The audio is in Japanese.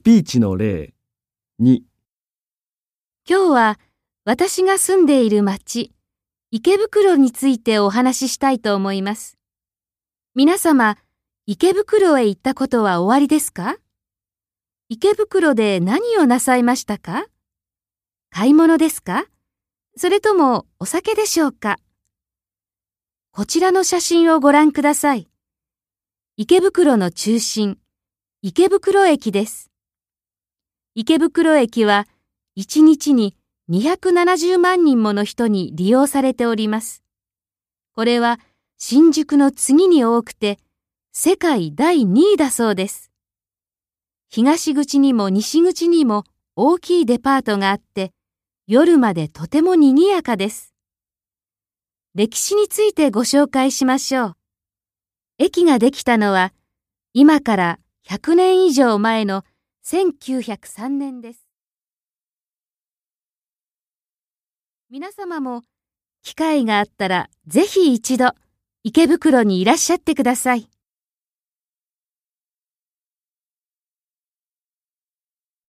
スピーチの例2今日は私が住んでいる町、池袋についてお話ししたいと思います。皆様、池袋へ行ったことはおありですか？池袋で何をなさいましたか？買い物ですか？それともお酒でしょうか？こちらの写真をご覧ください。池袋の中心、池袋駅です。池袋駅は1日に270万人もの人に利用されております。これは新宿の次に多くて世界第2位だそうです。東口にも西口にも大きいデパートがあって夜までとても賑やかです。歴史についてご紹介しましょう。駅ができたのは今から100年以上前の1903年です。皆様も機会があったらぜひ一度池袋にいらっしゃってください。